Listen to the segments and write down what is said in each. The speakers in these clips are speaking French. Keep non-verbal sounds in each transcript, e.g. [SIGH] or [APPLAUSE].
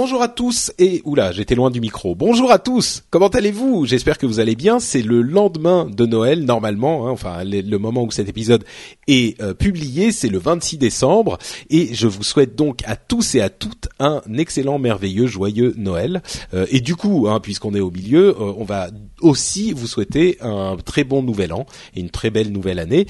Bonjour à tous et oula, j'étais loin du micro. Bonjour à tous. Comment allez-vous? J'espère que vous allez bien. C'est le lendemain de Noël normalement, hein, enfin le, moment où cet épisode est euh, publié, c'est le 26 décembre et je vous souhaite donc à tous et à toutes un excellent, merveilleux, joyeux Noël. Euh, et du coup, hein, puisqu'on est au milieu, euh, on va aussi vous souhaiter un très bon nouvel an et une très belle nouvelle année.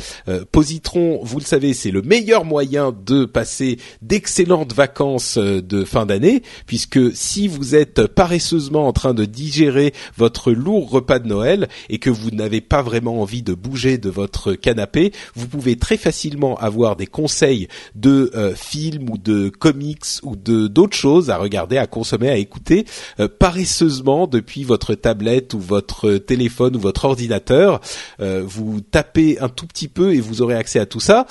Positron, vous le savez, c'est le meilleur moyen de passer d'excellentes vacances de fin d'année puisque si vous êtes paresseusement en train de digérer votre lourd repas de Noël et que vous n'avez pas vraiment envie de bouger de votre canapé, vous pouvez très facilement avoir des conseils de euh, films ou de comics ou de d'autres choses à regarder, à consommer, à écouter euh, paresseusement depuis votre tablette ou votre téléphone ou votre ordinateur. Euh, vous tapez un tout petit peu et vous aurez accès à tout ça.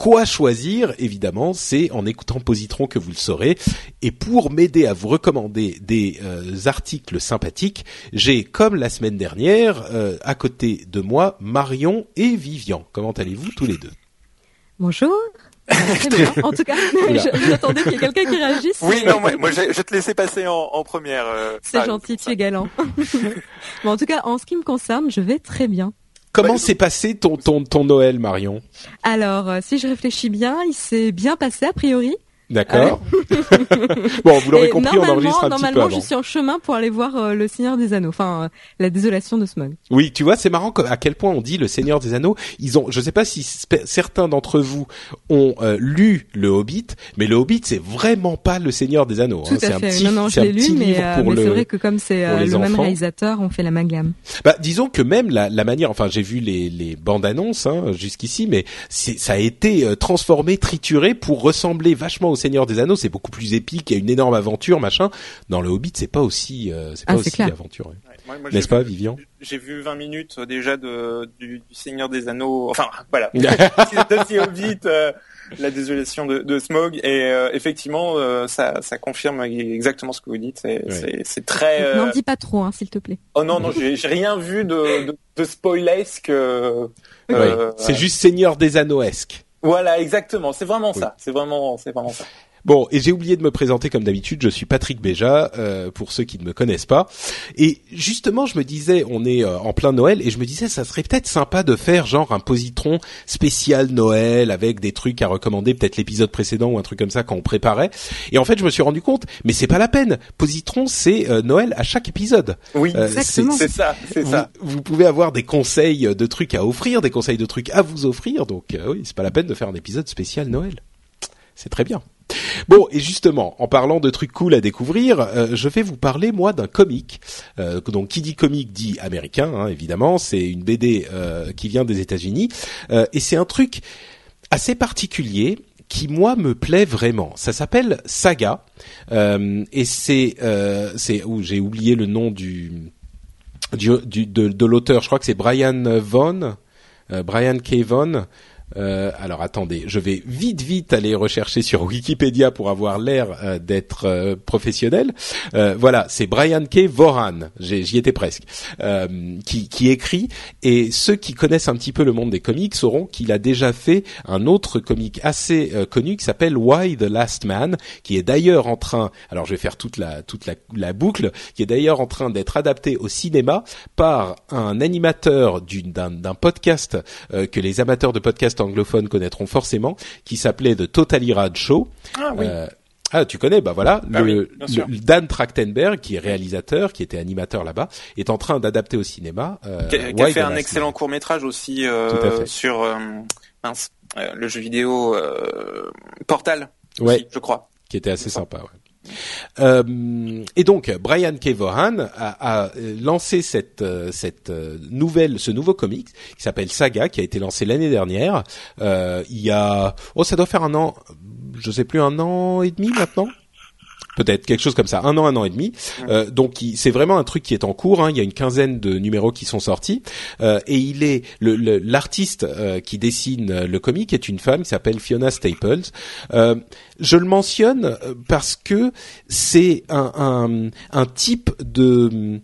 Quoi choisir Évidemment, c'est en écoutant Positron que vous le saurez. Et pour m'aider à vous recommander des euh, articles sympathiques, j'ai, comme la semaine dernière, euh, à côté de moi, Marion et Vivian. Comment allez-vous tous les deux? Bonjour. [LAUGHS] En tout cas, [LAUGHS] j'attendais qu'il y ait quelqu'un qui réagisse. Oui, non, moi, moi je, te laissais passer en, en première. Euh, c'est gentil, tu es galant. [LAUGHS] bon, en tout cas, en ce qui me concerne, je vais très bien. Comment s'est passé ton, ton, ton Noël, Marion? Alors, euh, si je réfléchis bien, il s'est bien passé a priori. D'accord. [LAUGHS] bon, vous l'aurez compris, on enregistre un normalement, petit peu avant. je suis en chemin pour aller voir euh, le Seigneur des Anneaux, enfin euh, la désolation de Smog. Oui, tu vois, c'est marrant à quel point on dit le Seigneur des Anneaux. Ils ont, je sais pas si certains d'entre vous ont euh, lu le Hobbit, mais le Hobbit c'est vraiment pas le Seigneur des Anneaux. Tout hein. à fait. Un petit, non, non, je l'ai lu, mais, mais c'est vrai que comme c'est le même réalisateur, on fait la l'amalgame. Bah, disons que même la, la manière, enfin, j'ai vu les, les bandes annonces hein, jusqu'ici, mais ça a été transformé, trituré pour ressembler vachement au Seigneur des Anneaux. C'est beaucoup plus épique, il y a une énorme aventure, machin. Dans le Hobbit, c'est pas aussi, euh, c'est pas ah, aussi aventureux. N'est-ce pas, Vivian? J'ai vu 20 minutes euh, déjà de du, Seigneur des Anneaux. Enfin, [LAUGHS] voilà. [LAUGHS] c'est Hobbit. Euh, la désolation de, de Smog et effectivement ça, ça confirme exactement ce que vous dites c'est c'est très n'en dis pas trop hein, s'il te plaît oh non non j'ai rien vu de de, de spoilesque c'est juste Seigneur des Anneaux-esque voilà exactement. C'est vraiment ça. C'est vraiment c'est vraiment ça Bon, et j'ai oublié de me présenter comme d'habitude. Je suis Patrick Béja, euh, pour ceux qui ne me connaissent pas. Et justement, je me disais, on est euh, en plein Noël, et je me disais, ça serait peut-être sympa de faire genre un positron spécial Noël avec des trucs à recommander, peut-être l'épisode précédent ou un truc comme ça quand on préparait. Et en fait, je me suis rendu compte, mais c'est pas la peine. Positron, c'est euh, Noël à chaque épisode. Oui, exactement. C'est ça, c'est ça. Vous pouvez avoir des conseils de trucs à offrir, des conseils de trucs à vous offrir. Donc oui, c'est pas la peine de faire un épisode spécial Noël. C'est très bien. Bon, et justement, en parlant de trucs cool à découvrir, euh, je vais vous parler moi d'un comic. Euh, donc, qui dit comic dit américain, hein, évidemment. C'est une BD euh, qui vient des États-Unis, et c'est un truc assez particulier qui moi me plaît vraiment. Ça s'appelle Saga, et c'est c'est où j'ai oublié le nom du, du, de, de l'auteur. Je crois que c'est Brian Vaughan. Brian K. Vaughan, euh, alors attendez, je vais vite vite aller rechercher sur Wikipédia pour avoir l'air euh, d'être euh, professionnel. Euh, voilà, c'est Brian K. Voran, j'y étais presque, qui, qui écrit. Et ceux qui connaissent un petit peu le monde des comics sauront qu'il a déjà fait un autre comic assez connu qui s'appelle Why the Last Man, qui est d'ailleurs en train, alors je vais faire toute la toute la, la boucle, qui est d'ailleurs en train d'être adapté au cinéma par un animateur d'un podcast que les amateurs de podcast anglophones connaîtront forcément, qui s'appelait The Totally Rad Show. Ah, oui. Euh, Ah, tu connais, bah voilà, Ah le, oui, Dan Trachtenberg, qui est réalisateur, qui était animateur là-bas, est en train d'adapter au cinéma. Euh, Qui a, fait un excellent court métrage aussi euh, sur euh, mince, euh, le jeu vidéo euh, Portal. Ouais. aussi, je crois. qui était assez sympa. Ouais. Euh, et donc Brian K. A, a lancé cette euh, euh, nouvelle ce nouveau comic qui s'appelle Saga qui a été lancé l'année dernière. Euh, il y a oh ça doit faire un an, je sais plus un an et demi maintenant. Peut-être quelque chose comme ça, un an, un an et demi. Euh, donc c'est vraiment un truc qui est en cours. Hein. Il y a une quinzaine de numéros qui sont sortis Euh, et il est le- le- l'artiste euh, qui dessine le comic est une femme qui s'appelle Fiona Staples. Je le mentionne parce que c'est un, un, un type de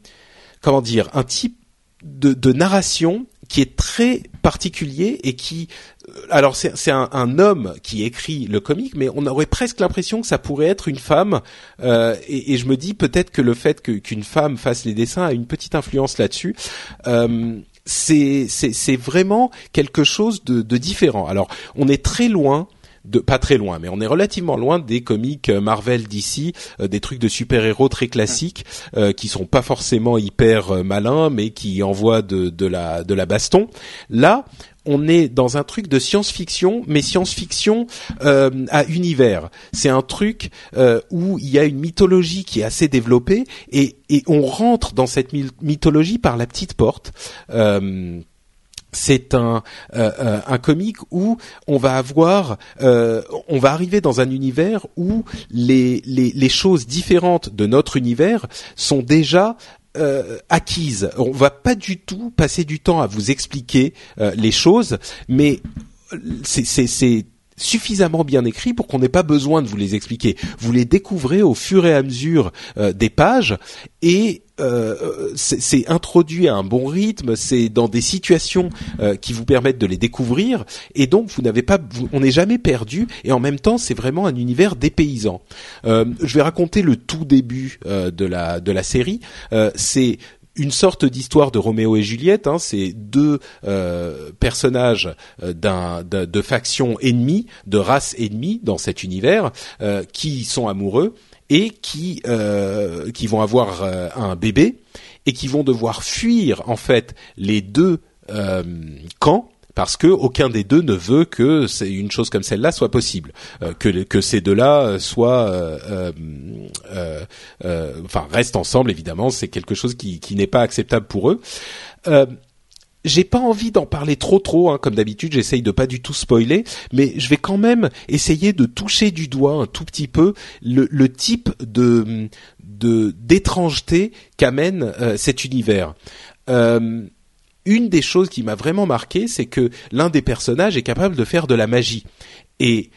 comment dire un type de, de narration qui est très particulier et qui euh, alors c'est un, un homme qui écrit le comic mais on aurait presque l'impression que ça pourrait être une femme euh, et, et je me dis peut-être que le fait qu'une femme fasse les dessins a une petite influence là-dessus. Euh, c'est vraiment quelque chose de, de différent. Alors on est très loin de pas très loin, mais on est relativement loin des comics euh, Marvel d'ici, des trucs de super-héros très classiques euh, qui sont pas forcément hyper euh, malins, mais qui envoient de, de la de la baston. Là, on est dans un truc de science-fiction, mais science-fiction euh, à univers. C'est un truc euh, où il y a une mythologie qui est assez développée et, et on rentre dans cette myth- mythologie par la petite porte. Euh, c'est un euh, euh, un comique où on va avoir euh, on va arriver dans un univers où les les choses différentes de notre univers sont déjà acquises. On va pas du tout passer du temps à vous expliquer les choses, mais c'est suffisamment bien écrit pour qu'on n'ait pas besoin de vous les expliquer. Vous les découvrez au fur et à mesure des pages et euh, c'est introduit à un bon rythme, c'est dans des situations euh, qui vous permettent de les découvrir et donc vous n'avez pas, on n'est jamais perdu et en même temps c'est vraiment un univers dépaysant. Euh, je vais raconter le tout début euh, de la de la série. Euh, c'est une sorte d'histoire de Roméo et Juliette. Hein, c'est deux euh, personnages euh, d'un, d'un- de factions ennemies, de races ennemies dans cet univers, euh, qui sont amoureux et qui euh, qui vont avoir euh, un bébé et qui vont devoir fuir en fait les deux euh, camps parce que aucun des deux ne veut que c'est une chose comme celle-là soit possible, euh, que que ces deux-là euh, soient, euh, euh, euh, euh, enfin restent ensemble évidemment, c'est quelque chose qui qui n'est pas acceptable pour eux. J'ai pas envie d'en parler trop trop, hein, comme d'habitude. J'essaye de pas du tout spoiler, mais je vais quand même essayer de toucher du doigt un tout petit peu le, type de d'étrangeté qu'amène euh, cet univers. Euh, une des choses qui m'a vraiment marqué, c'est que l'un des personnages est capable de faire de la magie. Et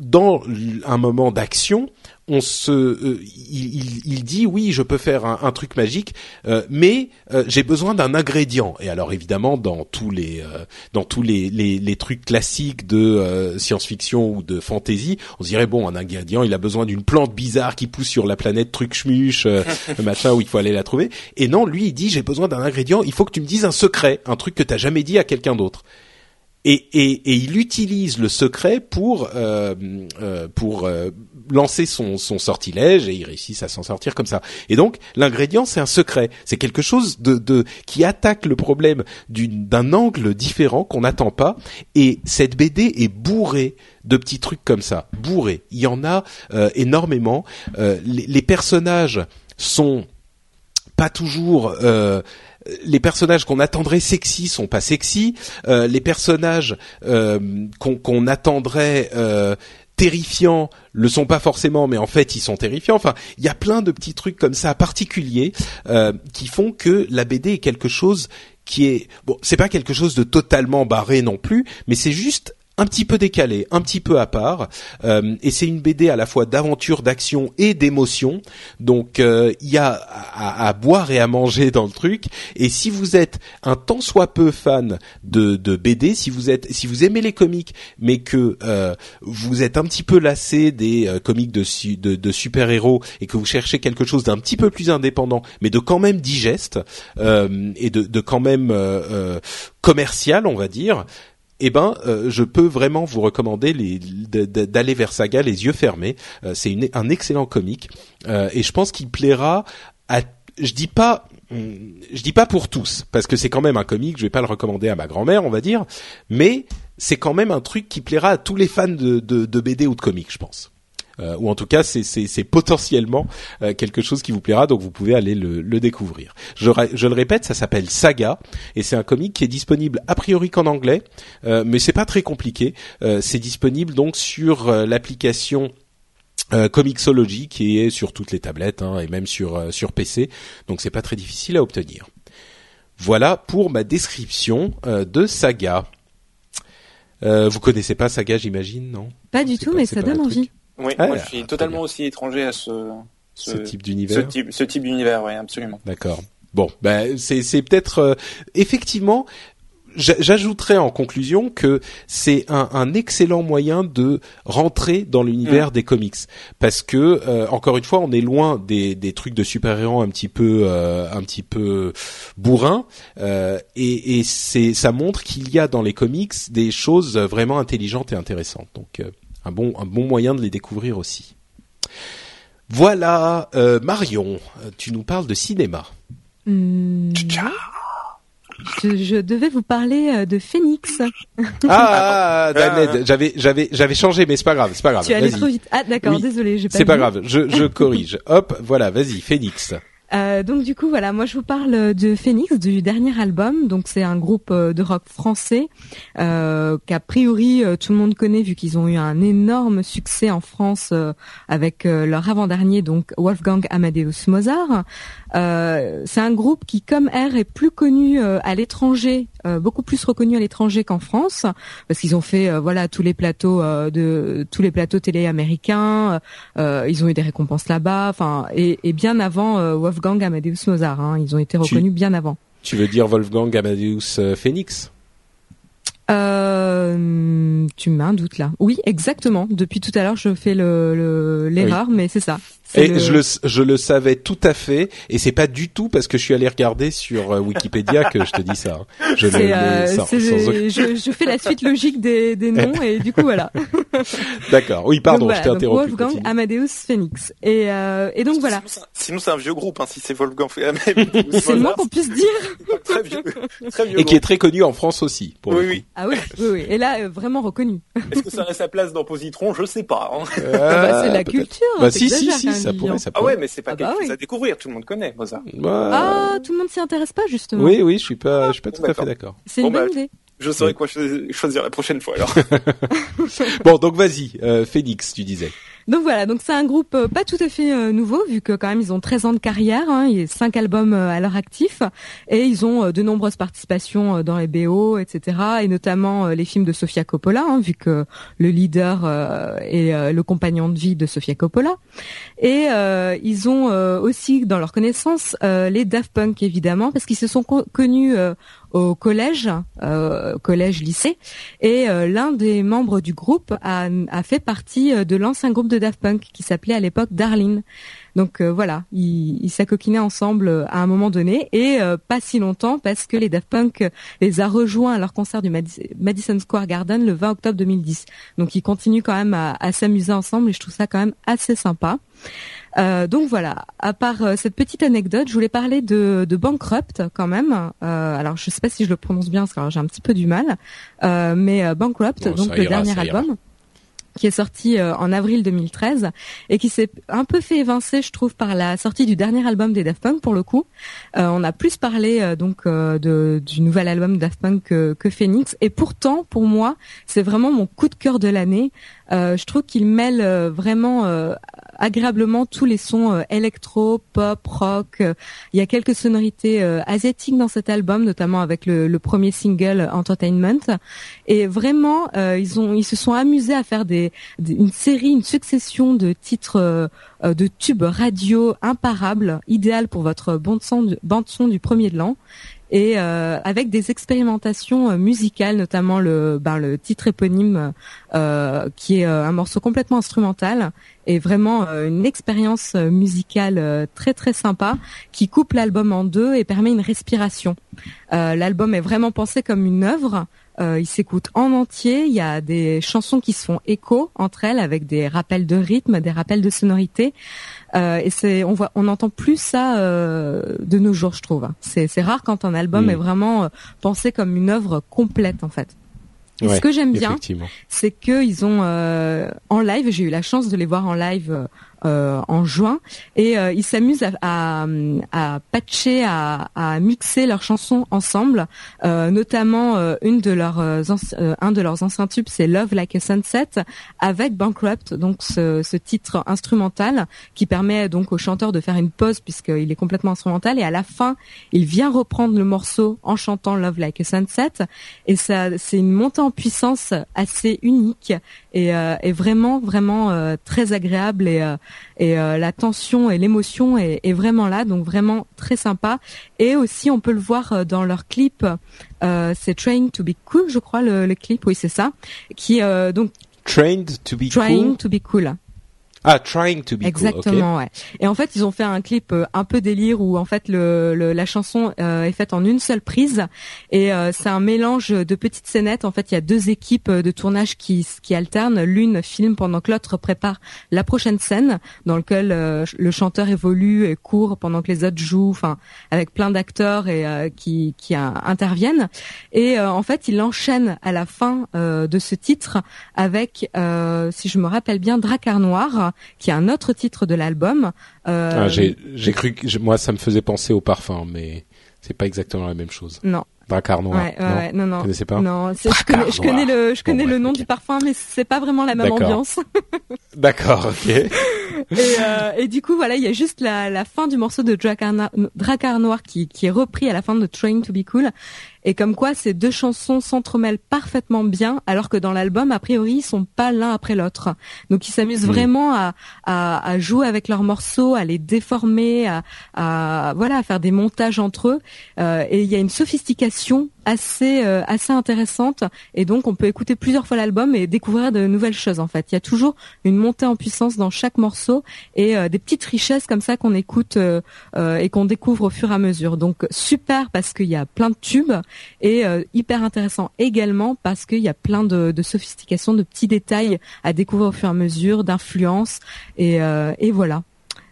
dans un moment d'action, on se, euh, il, il- il dit oui, je peux faire un, un truc magique, euh, mais euh, j'ai besoin d'un ingrédient. Et alors évidemment, dans tous les, euh, dans tous les, les, les trucs classiques de euh, science-fiction ou de fantasy, on se dirait bon, un ingrédient, il a besoin d'une plante bizarre qui pousse sur la planète truc schmuche, euh, [LAUGHS] machin où il faut aller la trouver. Et non, lui, il dit j'ai besoin d'un ingrédient. Il faut que tu me dises un secret, un truc que t'as jamais dit à quelqu'un d'autre et, et, et il utilise le secret pour euh, euh, pour euh, lancer son, son sortilège et il réussit à s'en sortir comme ça. Et donc l'ingrédient c'est un secret, c'est quelque chose de, de qui attaque le problème d'un angle différent qu'on n'attend pas. Et cette BD est bourrée de petits trucs comme ça, bourrée. Il y en a euh, énormément. Euh, les, les personnages sont pas toujours euh, les personnages qu'on attendrait sexy sont pas sexy. Euh, les personnages euh, qu'on qu'on attendrait euh, terrifiants le sont pas forcément, mais en fait ils sont terrifiants. Enfin, il y a plein de petits trucs comme ça particuliers euh, qui font que la BD est quelque chose qui est bon. C'est pas quelque chose de totalement barré non plus, mais c'est juste un petit peu décalé, un petit peu à part, euh, et c'est une BD à la fois d'aventure, d'action et d'émotion. Donc euh, il y a à, à boire et à manger dans le truc. Et si vous êtes un tant soit peu fan de, de BD, si vous êtes, si vous aimez les comics, mais que euh, vous êtes un petit peu lassé des euh, comics de, de, de super héros et que vous cherchez quelque chose d'un petit peu plus indépendant, mais de quand même digeste euh, et de, de quand même euh, euh, commercial, on va dire eh ben, je peux vraiment vous recommander d'aller vers Saga les yeux fermés. c'est un excellent comique et je pense qu'il plaira à. Je dis pas je dis pas pour tous parce que c'est quand même un comique, je vais pas le recommander à ma grand-mère, on va dire, mais c'est quand même un truc qui plaira à tous les fans de, de, de BD ou de comics, je pense. Euh, ou en tout cas c'est potentiellement euh, quelque chose qui vous plaira, donc vous pouvez aller le, le découvrir. Je, je, le répète, ça s'appelle Saga et c'est un comic qui est disponible a priori qu'en anglais, euh, mais c'est pas très compliqué. Euh, c'est disponible donc sur l'application euh, Comixology qui est sur toutes les tablettes hein, et même sur euh, sur PC, donc c'est pas très difficile à obtenir. Voilà pour ma description euh, de Saga. vous connaissez pas Saga, j'imagine, non? Pas du tout, mais ça donne envie. Oui, moi je suis totalement aussi étranger à ce ce, type d'univers. Ce type, ce type d'univers, oui, absolument. D'accord. Bon, ben c'est c'est peut-être effectivement J'ajouterais en conclusion que c'est un, un, excellent moyen de rentrer dans l'univers mm. des comics parce que euh, encore une fois on est loin des, des trucs de super-héros un petit peu euh, un petit peu bourrin euh, et, et c'est ça montre qu'il y a dans les comics des choses vraiment intelligentes et intéressantes donc un bon un bon moyen de les découvrir aussi. Voilà Marion, tu nous parles de cinéma. Mmh. Je, je, devais vous parler euh, de Phoenix. Ah, ah j'avais j'avais j'avais changé, mais c'est pas grave, c'est pas grave. Tu allais trop vite. Ah d'accord, désolé, j'ai pas. C'est pas grave, je je corrige. Hop, voilà, vas-y, Phoenix. Euh, donc du coup voilà, moi je vous parle de Phoenix du dernier album. Donc c'est un groupe euh, de rock français euh, qu'a priori tout le monde connaît vu qu'ils ont eu un énorme succès en France avec leur avant-dernier donc Wolfgang Amadeus Mozart. c'est un groupe qui comme R est plus connu à l'étranger, beaucoup plus reconnu à l'étranger qu'en France parce qu'ils ont fait voilà tous les plateaux de tous les plateaux télé américains. ils ont eu des récompenses là-bas. Enfin et, et, bien avant Wolfgang Amadeus Mozart. Hein. Ils ont été reconnus bien avant. Tu veux dire Wolfgang Amadeus euh, Phoenix? Euh, tu mets un doute là. Oui, exactement. Depuis tout à l'heure, je fais le l'erreur, mais c'est ça. Et je le je le savais tout à fait et c'est pas du tout parce que je suis allé regarder sur euh, Wikipédia que je te dis ça. Hein. Je, euh, je, je, fais la suite logique des, des noms et du coup voilà. [LAUGHS] D'accord. Oui, pardon, je t'ai interrompu. Wolfgang Amadeus Phoenix et euh, et donc voilà. Sinon c'est un vieux groupe hein, si c'est Wolfgang Amadeus. [LAUGHS] c'est le moins qu'on puisse dire. très vieux, très vieux. Et qui est très connu en France aussi. Pour oui, oui. Ah oui, oui, oui. Et là euh, vraiment reconnu. Est-ce que ça a sa place dans Positron? Je sais pas. Hein. bah, c'est la culture. Bah si si si ça pourrait, Ah ouais, mais c'est pas ah quelque bah chose à découvrir. Tout le monde connaît Mozart. Ah, tout le monde s'y intéresse pas justement. Oui, oui, je suis pas, je suis pas tout à fait d'accord. C'est une bonne bah, idée. Je saurai quoi choisir la prochaine fois alors. [LAUGHS] bon, donc vas-y, euh, Phoenix, tu disais. Donc voilà, donc c'est un groupe euh, pas tout à fait euh, nouveau vu que quand même ils ont 13 ans de carrière, hein, il y a 5 albums euh, à leur actif et ils ont de nombreuses participations dans les BO, etc. et notamment les films de Sofia Coppola, hein, vu que le leader est le compagnon de vie de Sofia Coppola. Et ils ont aussi dans leur connaissance les Daft Punk évidemment parce qu'ils se sont connus au collège, euh, collège lycée, et euh, l'un des membres du groupe a, fait partie euh, de l'ancien groupe de Daft Punk qui s'appelait à l'époque Darlene. Donc euh, voilà, ils, ils s'acoquinaient ensemble à un moment donné et pas si longtemps parce que les Daft Punk les a rejoints à leur concert du Madison Square Garden le 20 octobre 2010. Donc ils continuent quand même à, à s'amuser ensemble et je trouve ça quand même assez sympa. Euh, donc voilà, à part euh, cette petite anecdote, je voulais parler de, de Bankrupt quand même. Euh, alors je sais pas si je le prononce bien parce que j'ai un petit peu du mal, euh, mais Bankrupt, donc le dernier album qui est sorti en avril 2013 et qui s'est un peu fait évincer, je trouve, par la sortie du dernier album des Daft Punk pour le coup. on a plus parlé donc de, du nouvel album Daft Punk que, que Phoenix et pourtant pour moi c'est vraiment mon coup de cœur de l'année. Je trouve qu'il mêle vraiment agréablement tous les sons euh, électro, pop, rock. Il y a quelques sonorités euh, asiatiques dans cet album, notamment avec le, premier single Entertainment. Et vraiment, euh, ils se sont amusés à faire une série, une succession de titres de tubes radio imparables, idéal pour votre bande bande son du premier de l'an et euh, avec des expérimentations euh, musicales, notamment le, ben, titre éponyme euh, qui est un morceau complètement instrumental est vraiment une expérience musicale très très sympa qui coupe l'album en deux et permet une respiration. l'album est vraiment pensé comme une œuvre. Il s'écoute en entier. Il y a des chansons qui se font écho entre elles avec des rappels de rythme, des rappels de sonorité. Euh, et c'est on voit on entend plus ça euh, de nos jours, je trouve. C'est c'est rare quand un album mm. est vraiment euh, pensé comme une œuvre complète en fait. Et ce que j'aime bien, c'est qu'ils ont en live, j'ai eu la chance de les voir en live euh, en juin. Et euh, ils s'amusent à, patcher, à, mixer leurs chansons ensemble, euh, notamment une de leurs un de leurs anciens tubes, c'est Love Like a Sunset avec Bankrupt, donc ce, ce, titre instrumental qui permet donc au chanteur de faire une pause puisqu'il est complètement instrumental. Et à la fin il vient reprendre le morceau en chantant Love Like a Sunset. Et ça c'est une montée en puissance assez unique et, et vraiment vraiment très agréable et et euh, la tension et l'émotion est, est, vraiment là, donc vraiment très sympa. Et aussi, on peut le voir euh, dans leur clip. Euh, c'est Train to be Cool, je crois le, le clip. Oui, c'est ça. Qui donc Trained to be Trying to be cool. Ah, trying to be Exactement, ouais. Et en fait, ils ont fait un clip euh, un peu délire où en fait le, la chanson euh, est faite en une seule prise et euh, c'est un mélange de petites scénettes. En fait, il y a deux équipes de tournage qui qui alternent. L'une filme pendant que l'autre prépare la prochaine scène dans lequel le chanteur évolue et court pendant que les autres jouent. Enfin, avec plein d'acteurs et qui qui interviennent. Et en fait, il enchaîne à la fin de ce titre avec, si je me rappelle bien, Dracar Noir qui est un autre titre de l'album. Euh, ah, j'ai cru que moi ça me faisait penser au parfum, mais c'est pas exactement la même chose. Non. Dracar noir. Ouais, ouais, non, non. Vous connaissez pas Non, je connais, je connais, le, je connais le nom du parfum, mais c'est pas vraiment la même ambiance. [LAUGHS] D'accord, ok. [LAUGHS] et, euh, et, du coup, voilà, il y a juste la, la fin du morceau de Dracar, Noir qui, qui est repris à la fin de Trying to Be Cool. Et comme quoi, ces deux chansons s'entremêlent parfaitement bien, alors que dans l'album, a priori, ils sont pas l'un après l'autre. Donc, ils s'amusent vraiment à, à, à, jouer avec leurs morceaux, à les déformer, à, à voilà, à faire des montages entre eux. Euh, et il y a une sophistication assez euh, assez intéressante et donc on peut écouter plusieurs fois l'album et découvrir de nouvelles choses en fait. Il y a toujours une montée en puissance dans chaque morceau et euh, des petites richesses comme ça qu'on écoute euh, et qu'on découvre au fur et à mesure. Donc super parce qu'il y a plein de tubes et hyper intéressant également parce qu'il y a plein de, de sophistication, de petits détails à découvrir au fur et à mesure, d'influence et, et voilà.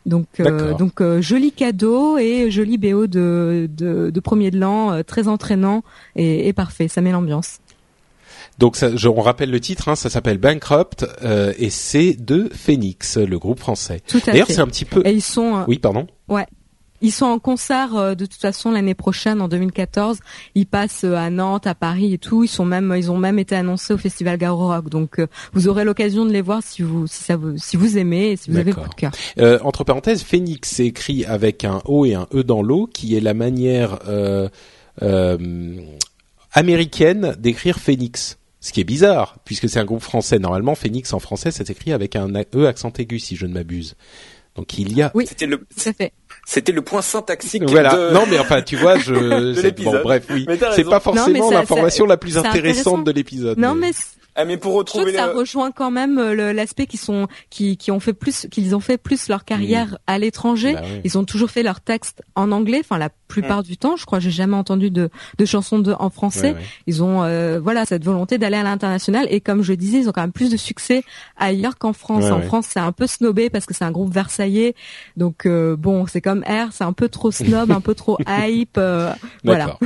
Donc, euh, donc euh, joli cadeau et joli BO de, de, de premier de l'an, euh, très entraînant et, et, parfait. Ça met l'ambiance. Donc, ça, je, on rappelle le titre, hein, ça s'appelle Bankrupt et c'est de Phoenix, le groupe français. D'ailleurs, c'est un petit peu. Et ils sont. Oui, pardon. Ouais, ils sont en concert euh, de toute façon l'année prochaine en 2014. Ils passent euh, à Nantes, à Paris et tout. Ils sont même, ils ont même été annoncés au Festival Garo Rock. Donc euh, vous aurez l'occasion de les voir si vous, si ça vous, si vous aimez et si vous avez beaucoup de cœur. Euh, entre parenthèses, Phoenix c'est écrit avec un O et un E dans l'eau, qui est la manière américaine d'écrire Phoenix. Ce qui est bizarre, puisque c'est un groupe français. Normalement, Phoenix en français, ça s'écrit avec un E accent aigu, si je ne m'abuse. Donc il y a. Oui, c'était le. Ça fait. C'était le point syntaxique. Voilà. Non, mais enfin, tu vois, je. [LAUGHS] bon, bref, oui. C'est pas forcément l'information la plus intéressante de l'épisode. Non, mais, mais pour retrouver ça rejoint quand même euh, l'aspect qu'ils sont qui qui ont fait plus qu'ils ont fait plus leur carrière mmh. à l'étranger. Bah Ils ont toujours fait leurs textes en anglais, enfin la plupart mmh. du temps. Je crois j'ai jamais entendu de de chansons de en français. Ils ont euh, voilà cette volonté d'aller à l'international et comme je disais, ils ont quand même plus de succès ailleurs qu'en France. en France, c'est un peu snobé parce que c'est un groupe versaillais. Donc euh, bon, c'est comme R, c'est un peu trop snob, un peu trop [LAUGHS] hype. voilà.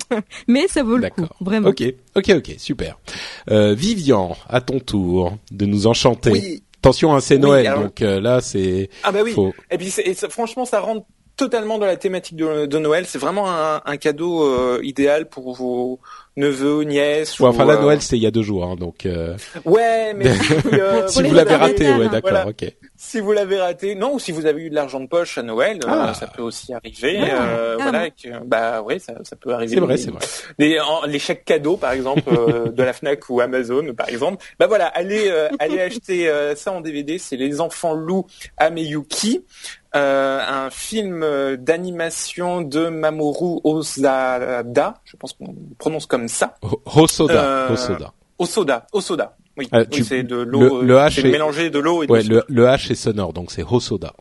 [LAUGHS] mais ça vaut le coup, vraiment. Ok, ok, ok, super. vive Vivian, à ton tour de nous enchanter. Oui. Attention, hein, c'est Noël, donc euh, là c'est. Ah bah oui. Et puis franchement, ça rentre totalement dans la thématique de, Noël. C'est vraiment un, cadeau euh, idéal pour vos neveux, nièces. Ouais, enfin la Noël c'est il y a deux jours, hein, donc. Euh, [LAUGHS] ouais, mais si, [LAUGHS] vous l'avez raté, ouais, d'accord, ok. Si vous l'avez raté, non, ou si vous avez eu de l'argent de poche à Noël, ah. ça peut aussi arriver. Ah. voilà, bah oui, ça, ça peut arriver. C'est vrai, c'est vrai. Les, chèques cadeaux, par exemple, [LAUGHS] de la Fnac ou Amazon, par exemple. Bah voilà, allez, allez acheter ça en DVD. C'est Les Enfants Loups Ameyuki. Euh, un film d'animation de Mamoru Osada, je pense qu'on prononce comme ça. Hosoda, euh, Hosoda. Osoda, Osoda. Oui, c'est de l'eau. Le, H est mélangé de l'eau et ouais, le, le H est sonore, donc c'est Hosoda.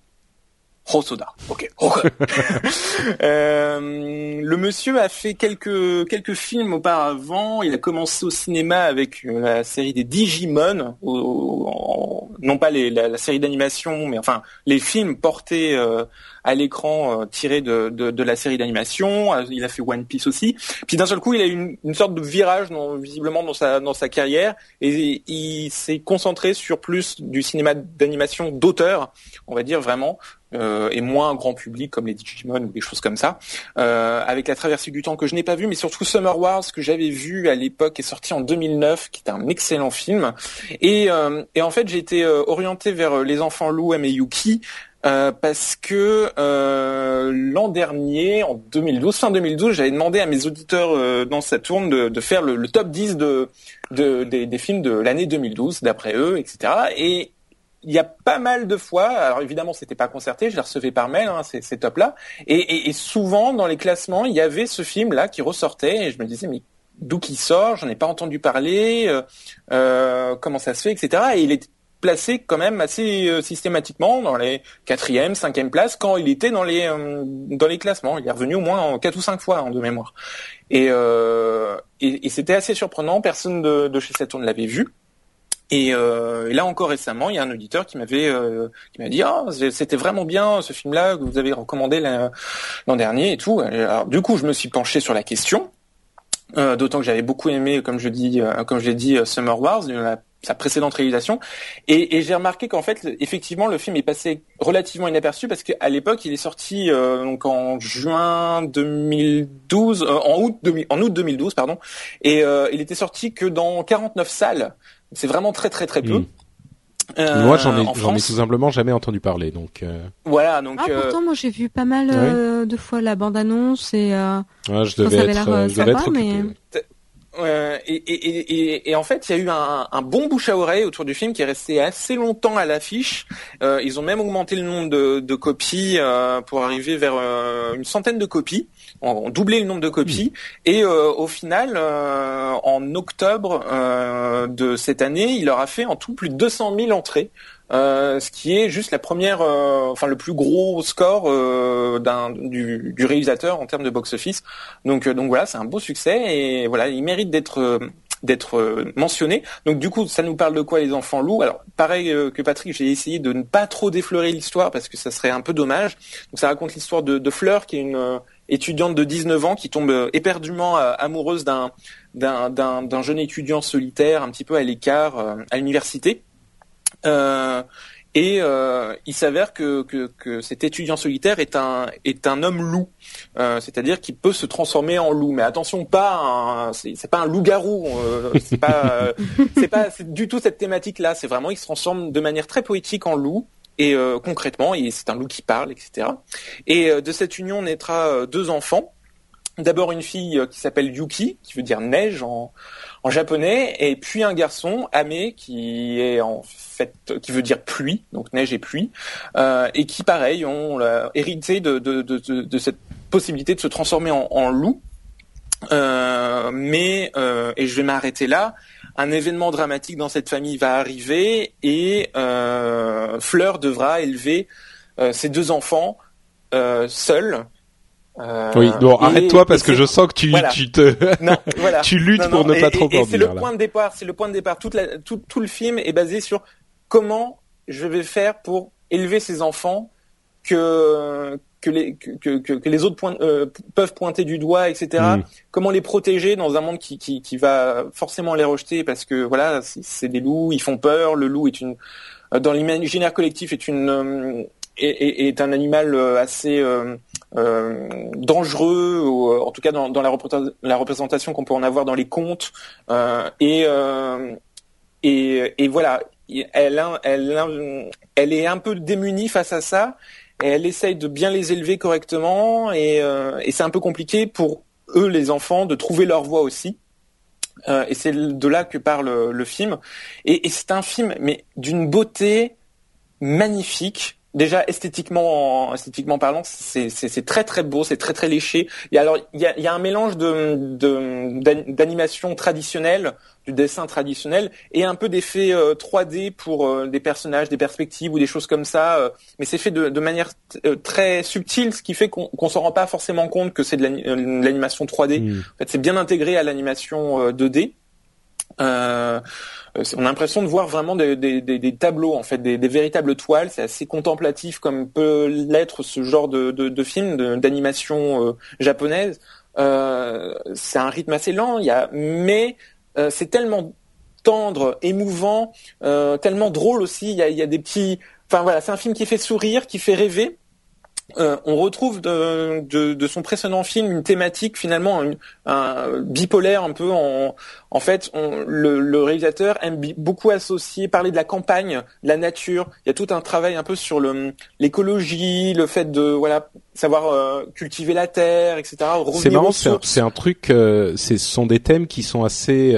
Hosoda. Ok. [LAUGHS] euh, le monsieur a fait quelques quelques films auparavant. Il a commencé au cinéma avec la série des Digimon, non pas la, série d'animation, mais enfin les films portés euh, à l'écran euh, tirés de, la série d'animation. Il a fait One Piece aussi. Puis d'un seul coup, il a eu une, sorte de virage, visiblement dans sa dans sa carrière, et il s'est concentré sur plus du cinéma d'animation d'auteur, on va dire vraiment, euh, et moins grand public comme les Digimon ou des choses comme ça. Euh, avec la traversée du temps que je n'ai pas vu, mais surtout Summer Wars que j'avais vu à l'époque est sorti en 2009, qui est un excellent film. Et, euh, et en fait j'ai été euh, orienté vers les enfants Lou et Yuki. Euh, parce que euh, l'an dernier, en 2012, fin 2012, j'avais demandé à mes auditeurs dans cette tourne de, de faire le, le, top 10 de, de des, des, films de l'année 2012, d'après eux, etc. Et il y a pas mal de fois, alors évidemment c'était pas concerté, je les recevais par mail, hein, ces, ces tops-là, et, et, et, souvent dans les classements, il y avait ce film-là qui ressortait, et je me disais, mais d'où qu'il sort, j'en ai pas entendu parler, euh, euh, comment ça se fait, etc. Et il est placé quand même assez euh, systématiquement dans les quatrième, cinquième places quand il était dans les euh, dans les classements. Il est revenu au moins quatre ou cinq fois hein, de mémoire. Et, euh, et, c'était assez surprenant. Personne de, de chez Saturn ne l'avait vu. Euh, et, là encore récemment, il y a un auditeur qui m'avait euh, qui m'a dit ah c'était vraiment bien ce film-là que vous avez recommandé l'an dernier et tout. Alors du coup, je me suis penché sur la question. Euh, d'autant que j'avais beaucoup aimé, comme je dis, comme je l'ai dit, Summer Wars, sa précédente réalisation, et, et j'ai remarqué qu'en fait, effectivement, le film est passé relativement inaperçu parce qu'à l'époque, il est sorti donc en juin 2012, en août en août 2012, pardon, et il était sorti que dans 49 salles c'est vraiment très très très peu. Hmm. Euh, moi, j'en ai, j'en ai tout simplement jamais entendu parler, donc. Euh... Voilà, donc. Ah, pourtant, moi, j'ai vu pas mal euh, de fois la bande-annonce et. Euh, ouais, je devais être, euh, je devais être mais. Euh, et, et, et, et, en fait, il y a eu un, un, bon bouche à oreille autour du film qui est resté assez longtemps à l'affiche. Euh, ils ont même augmenté le nombre de, de copies euh, pour arriver vers euh, une centaine de copies, ont doublé le nombre de copies. Et euh, au final, en octobre de cette année, il leur a fait en tout plus de 200 000 entrées. Euh, ce qui est juste la première, euh, enfin le plus gros score euh, d'un du, du, réalisateur en termes de box-office. Donc donc voilà, c'est un beau succès et voilà, il mérite d'être d'être mentionné. Donc du coup, ça nous parle de quoi les enfants loups? Alors pareil que Patrick, j'ai essayé de ne pas trop déflorer l'histoire parce que ça serait un peu dommage. Donc ça raconte l'histoire de, de, Fleur qui est une étudiante de 19 ans qui tombe éperdument amoureuse d'un d'un jeune étudiant solitaire un petit peu à l'écart à l'université. Euh, et euh, il s'avère que, que, que, cet étudiant solitaire est un est un homme loup, euh, c'est-à-dire qu'il peut se transformer en loup. Mais attention, pas c'est pas un loup-garou, euh, c'est pas [LAUGHS] c'est pas du tout cette thématique-là. C'est vraiment il se transforme de manière très poétique en loup. Et euh, concrètement, c'est un loup qui parle, etc. Et euh, de cette union naîtra deux enfants. D'abord une fille qui s'appelle Yuki, qui veut dire neige en, japonais, et puis un garçon, Ame, qui est en fait, qui veut dire pluie, donc neige et pluie, euh, et qui, pareil, ont hérité de, cette possibilité de se transformer en, loup. Euh, mais, euh, et je vais m'arrêter là, un événement dramatique dans cette famille va arriver et euh, Fleur devra élever euh, ses deux enfants euh, seule euh, oui, bon, arrête-toi parce que je sens que tu, tu te, [LAUGHS] [LAUGHS] tu luttes pour ne pas trop et, et c'est le point de départ, c'est le point de départ. Toute la, tout, tout le film est basé sur comment je vais faire pour élever ces enfants que que les que, que, que les autres point, euh, peuvent pointer du doigt, etc. Mm. Comment les protéger dans un monde qui, qui, qui va forcément les rejeter parce que voilà, c'est des loups, ils font peur. Le loup est une dans l'imaginaire collectif est une euh, est, est, un animal euh, assez euh, euh, dangereux, ou, en tout cas dans, dans la, la, représentation qu'on peut en avoir dans les contes. Euh, et, et, et, voilà, elle, elle, elle est un peu démunie face à ça. Elle essaye de bien les élever correctement. Et, et c'est un peu compliqué pour eux, les enfants, de trouver leur voie aussi. et c'est de là que parle le film. Et c'est un film, mais d'une beauté magnifique déjà esthétiquement, esthétiquement parlant, c'est très très beau, c'est très très léché. Et alors il y a, y a, un mélange de d'animation traditionnelle, du dessin traditionnel, et un peu d'effets 3D pour des personnages, des perspectives ou des choses comme ça. mais c'est fait de, de manière très subtile, ce qui fait qu'on qu'on s'en rend pas forcément compte que c'est de l'animation 3D. Hmm. En fait, c'est bien intégré à l'animation 2D. Euh, on a l'impression de voir vraiment des, tableaux, en fait, des, véritables toiles. C'est assez contemplatif comme peut l'être ce genre de, film d'animation euh, japonaise. Euh, c'est un rythme assez lent, y a, mais euh, c'est tellement tendre, émouvant, tellement drôle aussi. Il y a, y a des petits, enfin voilà, c'est un film qui fait sourire, qui fait rêver. Euh, on retrouve de, de, son précédent film une thématique finalement un, bipolaire un peu en en fait le, réalisateur aime beaucoup associer parler de la campagne de la nature. Il y a tout un travail un peu sur le l'écologie le fait de voilà savoir euh, cultiver la terre etc c'est marrant c'est un, truc euh, ce sont des thèmes qui sont assez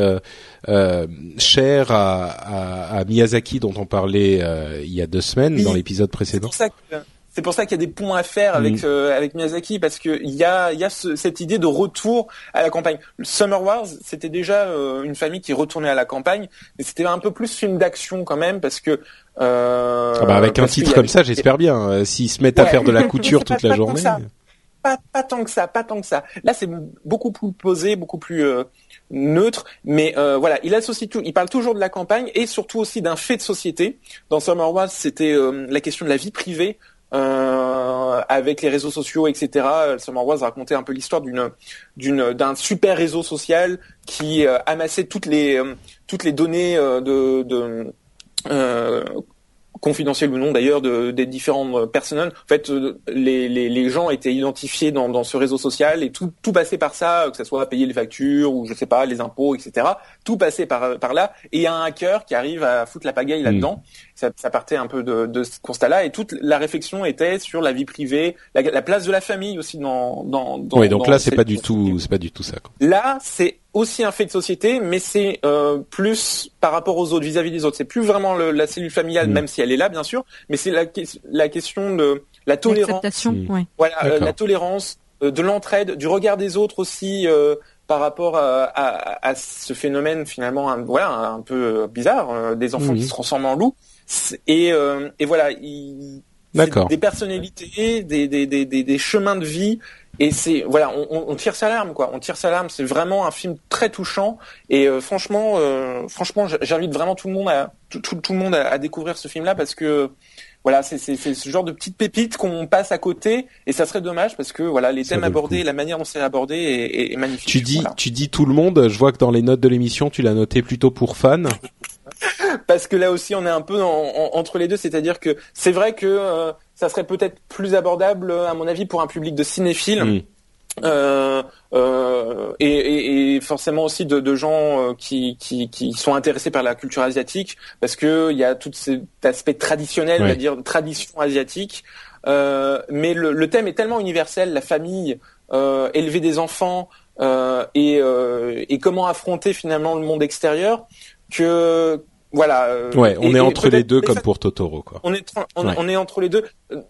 chers à, Miyazaki dont on parlait il y a deux semaines dans l'épisode précédent c'est pour ça qu'il y a des ponts à faire avec mm. euh, avec Miyazaki parce que il y a il y a cette idée de retour à la campagne. Summer Wars, c'était déjà euh, une famille qui retournait à la campagne, mais c'était un peu plus film d'action quand même parce que euh, ah bah avec un titre comme ça, j'espère bien. S'ils se mettent à faire de la couture [LAUGHS] toute la journée. Pas, pas tant que ça, pas tant que ça. Là, c'est beaucoup plus posé, beaucoup plus neutre, mais voilà, il associe tout, il parle toujours de la campagne et surtout aussi d'un fait de société. Dans Summer Wars, c'était la question de la vie privée euh, avec les réseaux sociaux, etc. Summer Wars racontait un peu l'histoire d'une d'une d'un super réseau social qui euh, amassait toutes les euh, toutes les données de, de confidentielles ou non d'ailleurs de, des différentes personnes. En fait, les, les, les gens étaient identifiés dans, dans ce réseau social et tout, tout passait par ça, que ce soit payer les factures ou je sais pas les impôts, etc. Tout passait par par là. Et il y a un hacker qui arrive à foutre la pagaille là-dedans ça, ça, partait un peu de, de ce constat-là et toute la réflexion était sur la vie privée, la, la place de la famille aussi dans dans. dans oui, donc là c'est pas du tout, c'est pas du tout ça. Quoi. Là, c'est aussi un fait de société, mais c'est euh, plus par rapport aux autres, vis-à-vis des autres. C'est plus vraiment le, la cellule familiale, mm. même si elle est là bien sûr, mais c'est la, la question de la tolérance. Mm. Voilà, euh, la tolérance, euh, de l'entraide, du regard des autres aussi. Euh, par rapport à, à, à, ce phénomène finalement un, voilà un peu bizarre des enfants qui se transforment en loups et, euh, et voilà, il, des personnalités, des, des, des, des, chemins de vie. Et c'est voilà, on, on, tire sa larme quoi. On tire sa larme. C'est vraiment un film très touchant. Et euh, franchement, euh, franchement, j'invite vraiment tout le monde à tout, tout, le monde à, découvrir ce film-là parce que voilà, c'est ce genre de petites pépites qu'on passe à côté et ça serait dommage parce que voilà, les thèmes abordés, la manière dont c'est abordé est, est, magnifique. Tu dis, tu dis tout le monde. Je vois que dans les notes de l'émission, tu l'as noté plutôt pour fans. Parce que là aussi on est un peu entre les deux, c'est-à-dire que c'est vrai que euh, ça serait peut-être plus abordable à mon avis pour un public de cinéphiles. Mm. Euh, euh, et, et, forcément aussi de, de gens qui, qui, qui, sont intéressés par la culture asiatique parce que il y a tout cet aspect traditionnel, on va dire tradition asiatique. mais le, le, thème est tellement universel, la famille, élever des enfants et, et comment affronter finalement le monde extérieur que voilà. Euh, ouais, on est entre les deux comme pour Totoro, quoi. On est on, est entre les deux.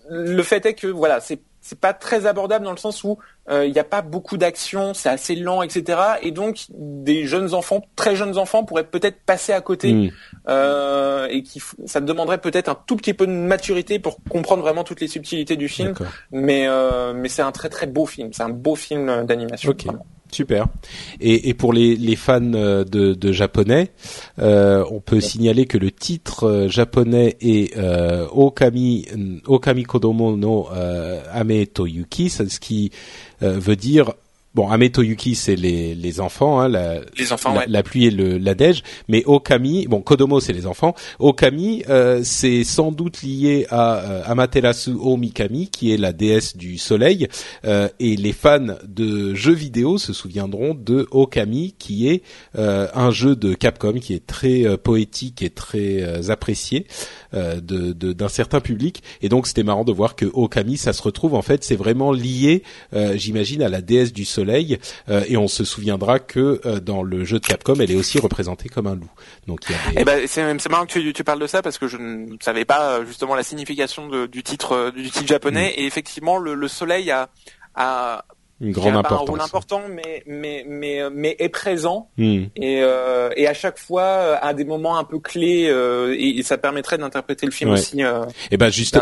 Le fait est que voilà, c'est c'est pas très abordable dans le sens où euh, il n'y a pas beaucoup d'action, c'est assez lent, etc. Et donc des jeunes enfants, très jeunes enfants, pourraient peut-être passer à côté hmm. euh, et qui ça demanderait peut-être un tout petit peu de maturité pour comprendre vraiment toutes les subtilités du film. Mais euh, mais c'est un très très beau film, c'est un beau film d'animation. Super. Et, et pour les, les fans euh, de, de japonais, euh, on peut signaler que le titre euh, japonais est euh, Okami Okami Kodomo no euh, Ame Toyuki, ce qui veut dire Bon, Ame Toyuki, c'est les, les enfants, hein, la, les enfants, la, pluie et le, la neige. Mais Okami, bon, Kodomo, c'est les enfants. Okami, euh, c'est sans doute lié à euh, Amaterasu Omikami, qui est la déesse du soleil. Euh, et les fans de jeux vidéo se souviendront de Okami, qui est euh, un jeu de Capcom qui est très euh, poétique et très apprécié de d'un certain public. Et donc, c'était marrant de voir que Okami, ça se retrouve en fait, c'est vraiment lié, j'imagine, à la déesse du soleil soleil et on se souviendra que dans le jeu de Capcom, elle est aussi représentée comme un loup. Donc il y a des... eh ben, c'est marrant que tu, tu, parles de ça parce que je ne savais pas justement la signification de, du titre du titre japonais mm. et effectivement le, le soleil a, a une grande importance. un rôle important, mais mais mais mais est présent hmm. et euh, et à chaque fois à des moments un peu clés euh, et, ça permettrait d'interpréter le film aussi. Euh, et ben juste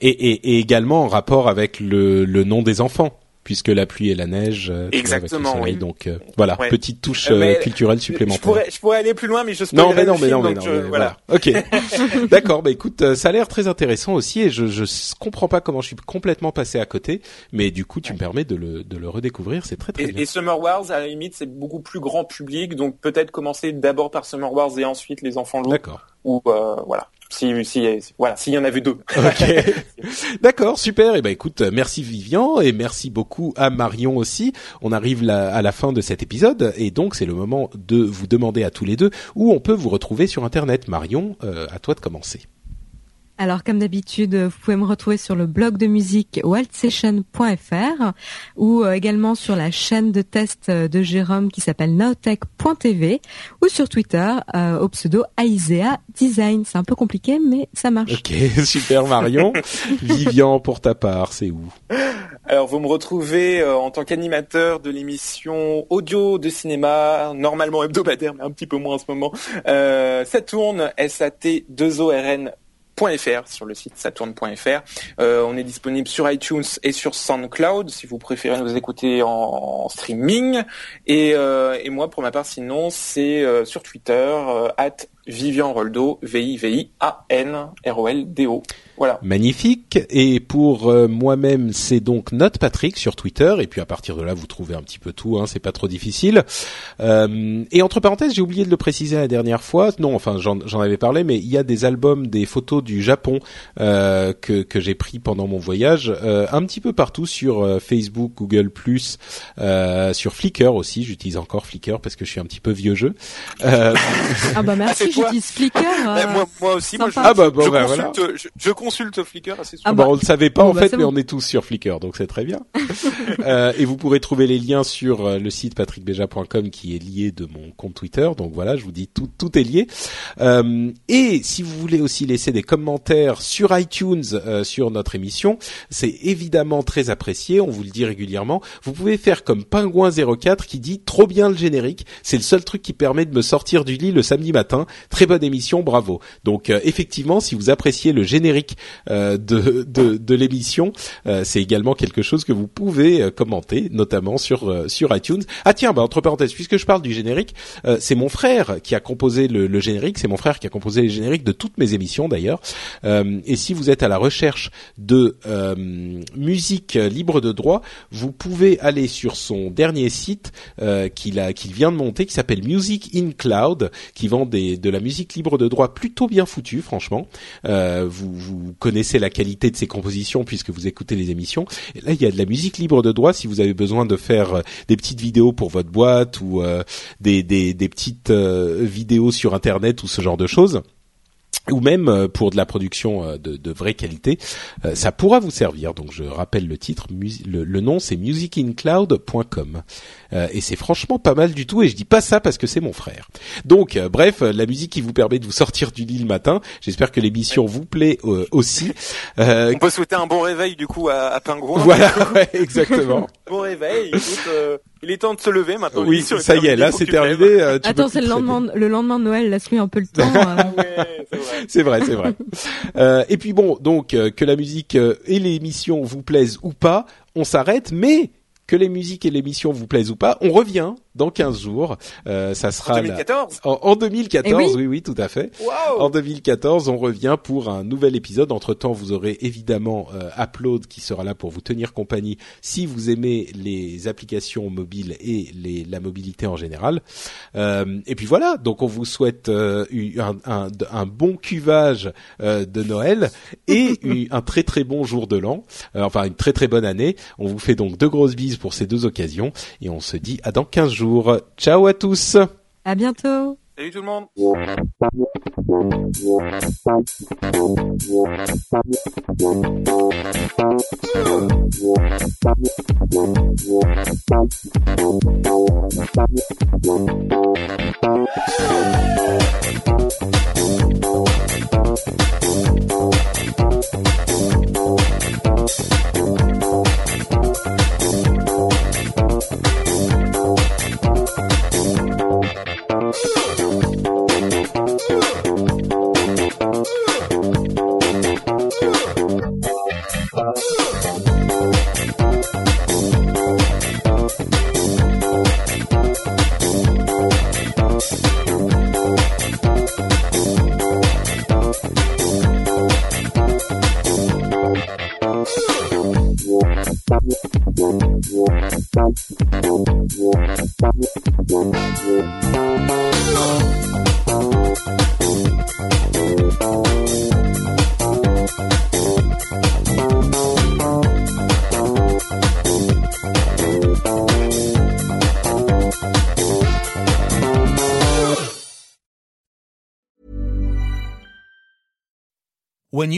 et, et, et également en rapport avec le le nom des enfants puisque la pluie et la neige. Euh, Exactement. oui. Donc euh, voilà, petite touche euh, culturelle supplémentaire. Je pourrais, je pourrais aller plus loin, mais je non, mais non, mais non, mais non, voilà. Ok. [LAUGHS] D'accord. Bah écoute, ça a l'air très intéressant aussi, et je je comprends pas comment je suis complètement passé à côté, mais du coup, tu me permets de le de le redécouvrir, c'est très très et, bien. Et Summer Wars, à la limite, c'est beaucoup plus grand public, donc peut-être commencer d'abord par Summer Wars et ensuite les enfants loups. D'accord. Ou voilà. Si, si, voilà, s'il y en avait deux. [LAUGHS] D'accord, super. Et eh ben écoute, merci Vivian et merci beaucoup à Marion aussi. On arrive à la fin de cet épisode et donc c'est le moment de vous demander à tous les deux où on peut vous retrouver sur Internet. Marion, euh, à toi de commencer. Alors comme d'habitude, vous pouvez me retrouver sur le blog de musique waltsession.fr ou euh, également sur la chaîne de test euh, de Jérôme qui s'appelle naotech.tv ou sur Twitter euh, au pseudo Aisea Design. C'est un peu compliqué mais ça marche. Ok, [LAUGHS] super Marion. [LAUGHS] Vivian, pour ta part, c'est où? Alors vous me retrouvez en tant qu'animateur de l'émission audio de cinéma, normalement hebdomadaire mais un petit peu moins en ce moment. ça tourne SAT 2ORN sur le site saturn.fr. Euh, on est disponible sur iTunes et sur SoundCloud si vous préférez nous écouter en, streaming. Et, euh, et, moi, pour ma part, sinon, c'est euh, sur Twitter, euh, at Vivian Roldo, V-I-V-I-A-N-R-O-L-D-O. Voilà. Magnifique. Et pour euh, moi-même, c'est donc Note Patrick sur Twitter. Et puis à partir de là, vous trouvez un petit peu tout. Hein, c'est pas trop difficile. Euh, et entre parenthèses, j'ai oublié de le préciser la dernière fois. Non, enfin j'en avais parlé, mais il y a des albums, des photos du Japon euh, que, que j'ai pris pendant mon voyage, euh, un petit peu partout sur euh, Facebook, Google+, sur Flickr aussi. J'utilise encore Flickr parce que je suis un petit peu vieux jeu. ah bah merci, j'utilise Flickr. [LAUGHS] moi, moi, aussi, moi, je, ah bah, bon, je, bah, consulte, voilà. je, je consulte Flickr assez souvent. Ah bah, on le savait pas en bah, fait, mais on est tous sur Flickr, donc c'est très bien. [LAUGHS] euh, et vous pourrez trouver les liens sur euh, le site patrickbeja.com qui est lié de mon compte Twitter. Donc voilà, je vous dis tout, tout est lié. Euh, et si vous voulez aussi laisser des commentaires sur iTunes euh, sur notre émission, c'est évidemment très apprécié. On vous le dit régulièrement. Vous pouvez faire comme Pingouin 04 qui dit trop bien le générique. C'est le seul truc qui permet de me sortir du lit le samedi matin. Très bonne émission, bravo. Donc euh, effectivement, si vous appréciez le générique euh, de, de, de l'émission. Euh, c'est également quelque chose que vous pouvez euh, commenter, notamment sur sur iTunes. Ah tiens, bah, entre parenthèses, puisque je parle du générique, c'est mon frère qui a composé le, le générique. C'est mon frère qui a composé les génériques de toutes mes émissions d'ailleurs. et si vous êtes à la recherche de musique libre de droit, vous pouvez aller sur son dernier site qu'il a qu'il vient de monter, qui s'appelle Music in Cloud, qui vend des, de la musique libre de droit plutôt bien foutue, franchement. vous, vous connaissez la qualité de ses compositions puisque vous écoutez les émissions. Et là, il y a de la musique libre de droit si vous avez besoin de faire euh, des petites vidéos pour votre boîte ou euh, des, des, petites euh, vidéos sur Internet ou ce genre de choses ou même euh, pour de la production euh, de, de vraie qualité, euh, ça pourra vous servir. Donc je rappelle le titre, le, nom c'est musicincloud.com et c'est franchement pas mal du tout. Et je dis pas ça parce que c'est mon frère. Donc bref, la musique qui vous permet de vous sortir du lit le matin. J'espère que l'émission vous plaît aussi. [LAUGHS] On peut souhaiter un bon réveil du coup à, à Pingouin. Voilà, [LAUGHS] exactement. [LAUGHS] bon réveil. Écoute, il est temps de se lever maintenant. Oui, ça y est, là c'est terminé. Euh, Attends, c'est le lendemain, le lendemain de Noël, laisse-lui un peu le [LAUGHS] temps. Euh. c'est vrai, c'est vrai. [LAUGHS] euh, et puis bon, donc euh, que la musique et l'émission vous plaisent ou pas, on s'arrête, mais que les musiques et l'émission vous plaisent ou pas, on revient dans 15 jours. Euh, ça sera en 2014. En, 2014, oui. oui. tout à fait. En 2014, on revient pour un nouvel épisode. Entre temps, vous aurez évidemment euh, Upload qui sera là pour vous tenir compagnie si vous aimez les applications mobiles et les, la mobilité en général. Euh, et puis voilà. Donc, on vous souhaite euh, un, un, un, bon cuvage euh, de Noël et [LAUGHS] un très très bon jour de l'an. Euh, enfin, une très très bonne année. On vous fait donc deux grosses bises pour ces deux occasions et on se dit à dans 15 jours. Ciao à tous. À bientôt. Salut tout le monde.